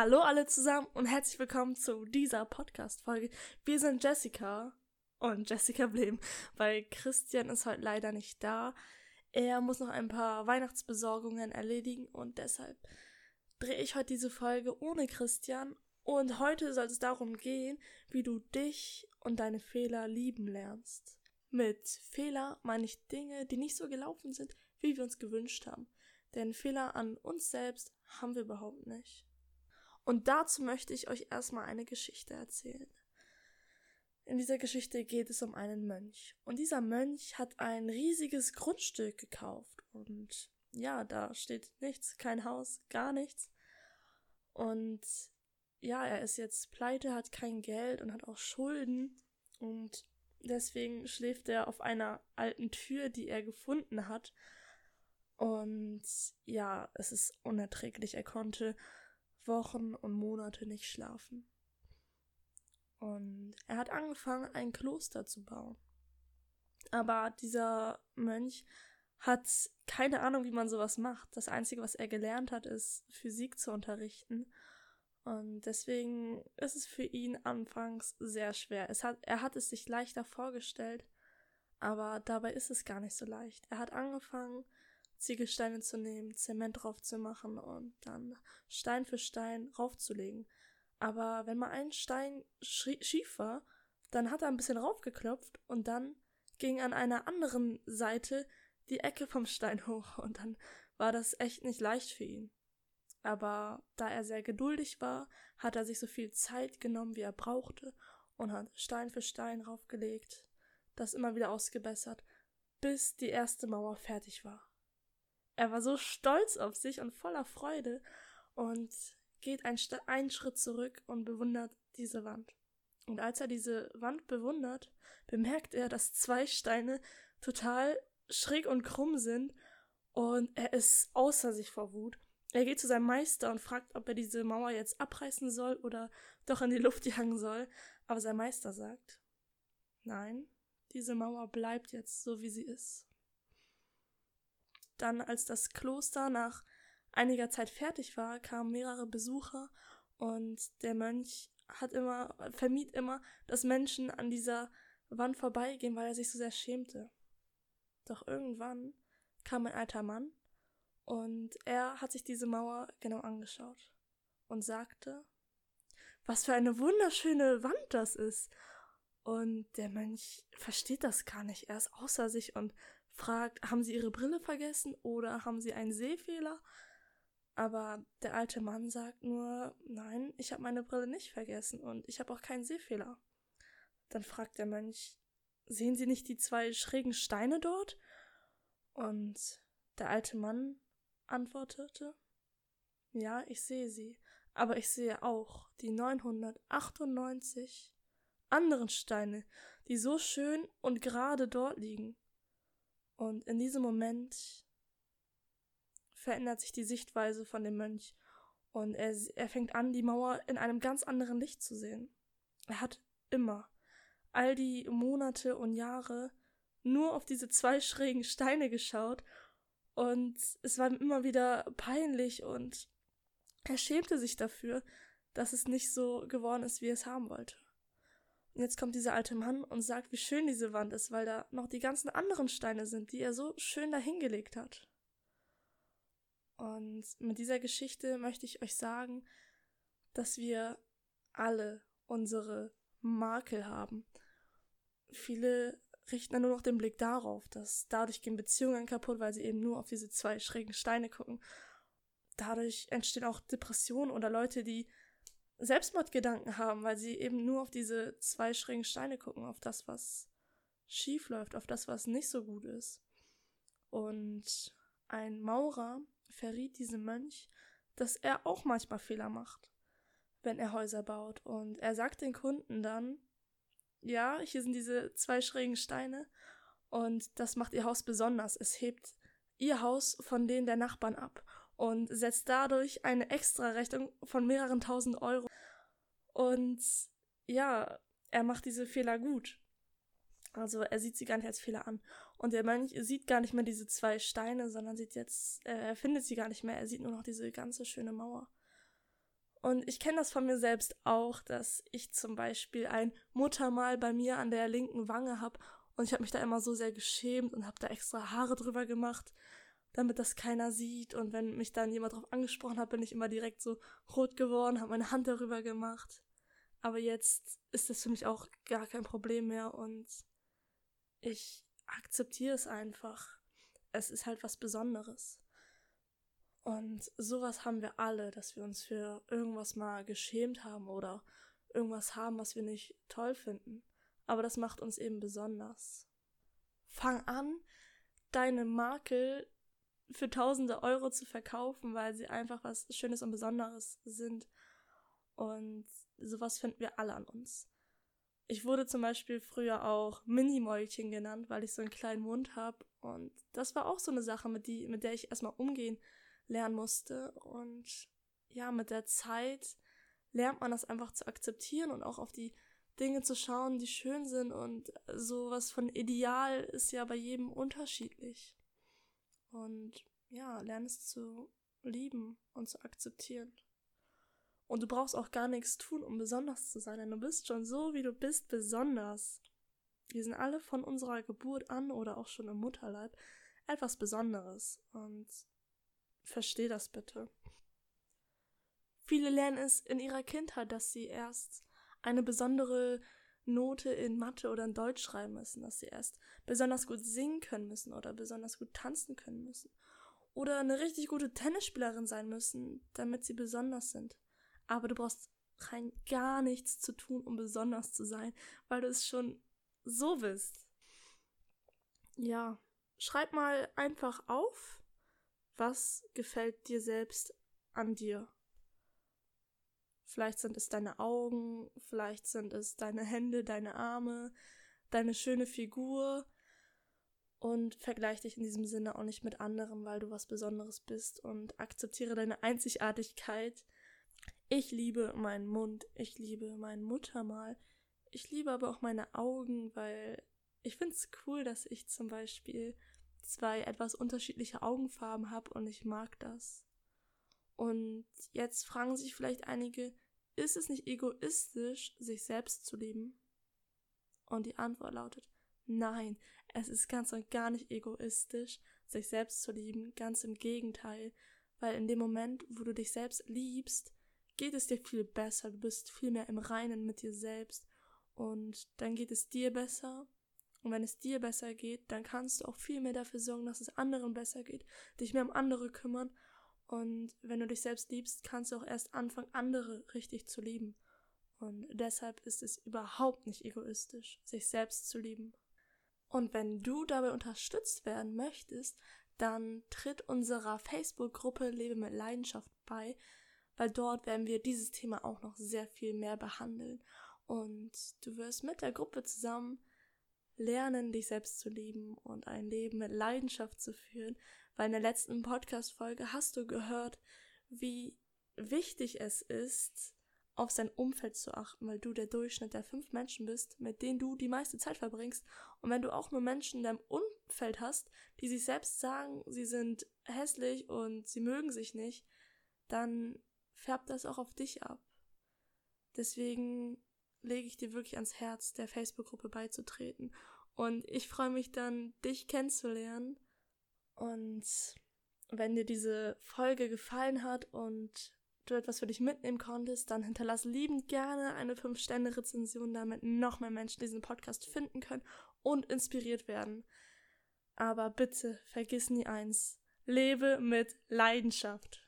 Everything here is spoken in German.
Hallo alle zusammen und herzlich willkommen zu dieser Podcast-Folge. Wir sind Jessica und Jessica Blem, weil Christian ist heute leider nicht da. Er muss noch ein paar Weihnachtsbesorgungen erledigen und deshalb drehe ich heute diese Folge ohne Christian. Und heute soll es darum gehen, wie du dich und deine Fehler lieben lernst. Mit Fehler meine ich Dinge, die nicht so gelaufen sind, wie wir uns gewünscht haben. Denn Fehler an uns selbst haben wir überhaupt nicht. Und dazu möchte ich euch erstmal eine Geschichte erzählen. In dieser Geschichte geht es um einen Mönch. Und dieser Mönch hat ein riesiges Grundstück gekauft. Und ja, da steht nichts, kein Haus, gar nichts. Und ja, er ist jetzt pleite, hat kein Geld und hat auch Schulden. Und deswegen schläft er auf einer alten Tür, die er gefunden hat. Und ja, es ist unerträglich. Er konnte Wochen und Monate nicht schlafen. Und er hat angefangen, ein Kloster zu bauen. Aber dieser Mönch hat keine Ahnung, wie man sowas macht. Das Einzige, was er gelernt hat, ist Physik zu unterrichten. Und deswegen ist es für ihn anfangs sehr schwer. Hat, er hat es sich leichter vorgestellt, aber dabei ist es gar nicht so leicht. Er hat angefangen, Ziegelsteine zu nehmen, Zement drauf zu machen und dann Stein für Stein raufzulegen. Aber wenn mal ein Stein schief war, dann hat er ein bisschen raufgeklopft und dann ging an einer anderen Seite die Ecke vom Stein hoch und dann war das echt nicht leicht für ihn. Aber da er sehr geduldig war, hat er sich so viel Zeit genommen, wie er brauchte und hat Stein für Stein raufgelegt, das immer wieder ausgebessert, bis die erste Mauer fertig war. Er war so stolz auf sich und voller Freude und geht einen, einen Schritt zurück und bewundert diese Wand. Und als er diese Wand bewundert, bemerkt er, dass zwei Steine total schräg und krumm sind und er ist außer sich vor Wut. Er geht zu seinem Meister und fragt, ob er diese Mauer jetzt abreißen soll oder doch in die Luft jagen soll. Aber sein Meister sagt, nein, diese Mauer bleibt jetzt so, wie sie ist. Dann, als das Kloster nach einiger Zeit fertig war, kamen mehrere Besucher und der Mönch hat immer, vermied immer, dass Menschen an dieser Wand vorbeigehen, weil er sich so sehr schämte. Doch irgendwann kam ein alter Mann und er hat sich diese Mauer genau angeschaut und sagte, was für eine wunderschöne Wand das ist. Und der Mönch versteht das gar nicht. Er ist außer sich und fragt, haben Sie Ihre Brille vergessen oder haben Sie einen Sehfehler? Aber der alte Mann sagt nur, nein, ich habe meine Brille nicht vergessen und ich habe auch keinen Sehfehler. Dann fragt der Mönch, sehen Sie nicht die zwei schrägen Steine dort? Und der alte Mann antwortete, ja, ich sehe sie, aber ich sehe auch die 998 anderen Steine, die so schön und gerade dort liegen. Und in diesem Moment verändert sich die Sichtweise von dem Mönch und er, er fängt an, die Mauer in einem ganz anderen Licht zu sehen. Er hat immer, all die Monate und Jahre, nur auf diese zwei schrägen Steine geschaut und es war ihm immer wieder peinlich und er schämte sich dafür, dass es nicht so geworden ist, wie er es haben wollte. Und jetzt kommt dieser alte Mann und sagt, wie schön diese Wand ist, weil da noch die ganzen anderen Steine sind, die er so schön dahingelegt hat. Und mit dieser Geschichte möchte ich euch sagen, dass wir alle unsere Makel haben. Viele richten dann nur noch den Blick darauf, dass dadurch gehen Beziehungen kaputt, weil sie eben nur auf diese zwei schrägen Steine gucken. Dadurch entstehen auch Depressionen oder Leute, die Selbstmordgedanken haben, weil sie eben nur auf diese zwei schrägen Steine gucken, auf das, was schief läuft, auf das, was nicht so gut ist. Und ein Maurer verriet diesem Mönch, dass er auch manchmal Fehler macht, wenn er Häuser baut. Und er sagt den Kunden dann, ja, hier sind diese zwei schrägen Steine und das macht ihr Haus besonders. Es hebt ihr Haus von denen der Nachbarn ab und setzt dadurch eine Extra-Rechnung von mehreren tausend Euro. Und ja, er macht diese Fehler gut. Also er sieht sie gar nicht als Fehler an. Und der Mönch sieht gar nicht mehr diese zwei Steine, sondern sieht jetzt, äh, er findet sie gar nicht mehr, er sieht nur noch diese ganze schöne Mauer. Und ich kenne das von mir selbst auch, dass ich zum Beispiel ein Muttermal bei mir an der linken Wange habe und ich habe mich da immer so sehr geschämt und habe da extra Haare drüber gemacht, damit das keiner sieht. Und wenn mich dann jemand drauf angesprochen hat, bin ich immer direkt so rot geworden, habe meine Hand darüber gemacht. Aber jetzt ist das für mich auch gar kein Problem mehr und ich akzeptiere es einfach. Es ist halt was Besonderes. Und sowas haben wir alle, dass wir uns für irgendwas mal geschämt haben oder irgendwas haben, was wir nicht toll finden. Aber das macht uns eben besonders. Fang an, deine Makel für tausende Euro zu verkaufen, weil sie einfach was Schönes und Besonderes sind. Und sowas finden wir alle an uns. Ich wurde zum Beispiel früher auch Mini-Mäulchen genannt, weil ich so einen kleinen Mund habe. Und das war auch so eine Sache, mit, die, mit der ich erstmal umgehen lernen musste. Und ja, mit der Zeit lernt man das einfach zu akzeptieren und auch auf die Dinge zu schauen, die schön sind. Und sowas von Ideal ist ja bei jedem unterschiedlich. Und ja, lern es zu lieben und zu akzeptieren. Und du brauchst auch gar nichts tun, um besonders zu sein, denn du bist schon so, wie du bist, besonders. Wir sind alle von unserer Geburt an oder auch schon im Mutterleib etwas Besonderes. Und Versteh das bitte. Viele lernen es in ihrer Kindheit, dass sie erst eine besondere Note in Mathe oder in Deutsch schreiben müssen, dass sie erst besonders gut singen können müssen oder besonders gut tanzen können müssen oder eine richtig gute Tennisspielerin sein müssen, damit sie besonders sind. Aber du brauchst rein gar nichts zu tun, um besonders zu sein, weil du es schon so bist. Ja, schreib mal einfach auf, was gefällt dir selbst an dir? Vielleicht sind es deine Augen, vielleicht sind es deine Hände, deine Arme, deine schöne Figur. Und vergleich dich in diesem Sinne auch nicht mit anderen, weil du was Besonderes bist und akzeptiere deine Einzigartigkeit. Ich liebe meinen Mund, ich liebe mein Muttermal, ich liebe aber auch meine Augen, weil ich finde es cool, dass ich zum Beispiel zwei etwas unterschiedliche Augenfarben habe und ich mag das. Und jetzt fragen sich vielleicht einige, ist es nicht egoistisch, sich selbst zu lieben? Und die Antwort lautet, nein, es ist ganz und gar nicht egoistisch, sich selbst zu lieben, ganz im Gegenteil, weil in dem Moment, wo du dich selbst liebst, geht es dir viel besser, du bist viel mehr im Reinen mit dir selbst und dann geht es dir besser und wenn es dir besser geht, dann kannst du auch viel mehr dafür sorgen, dass es anderen besser geht, dich mehr um andere kümmern. Und wenn du dich selbst liebst, kannst du auch erst anfangen, andere richtig zu lieben. Und deshalb ist es überhaupt nicht egoistisch, sich selbst zu lieben. Und wenn du dabei unterstützt werden möchtest, dann tritt unserer Facebook-Gruppe Lebe mit Leidenschaft bei, weil dort werden wir dieses Thema auch noch sehr viel mehr behandeln. Und du wirst mit der Gruppe zusammen lernen, dich selbst zu lieben und ein Leben mit Leidenschaft zu führen, weil in der letzten Podcast-Folge hast du gehört, wie wichtig es ist, auf sein Umfeld zu achten, weil du der Durchschnitt der fünf Menschen bist, mit denen du die meiste Zeit verbringst. Und wenn du auch nur Menschen in deinem Umfeld hast, die sich selbst sagen, sie sind hässlich und sie mögen sich nicht, dann färbt das auch auf dich ab. Deswegen lege ich dir wirklich ans Herz, der Facebook-Gruppe beizutreten. Und ich freue mich dann, dich kennenzulernen. Und wenn dir diese Folge gefallen hat und du etwas für dich mitnehmen konntest, dann hinterlass liebend gerne eine 5-Sterne-Rezension, damit noch mehr Menschen diesen Podcast finden können und inspiriert werden. Aber bitte vergiss nie eins. Lebe mit Leidenschaft.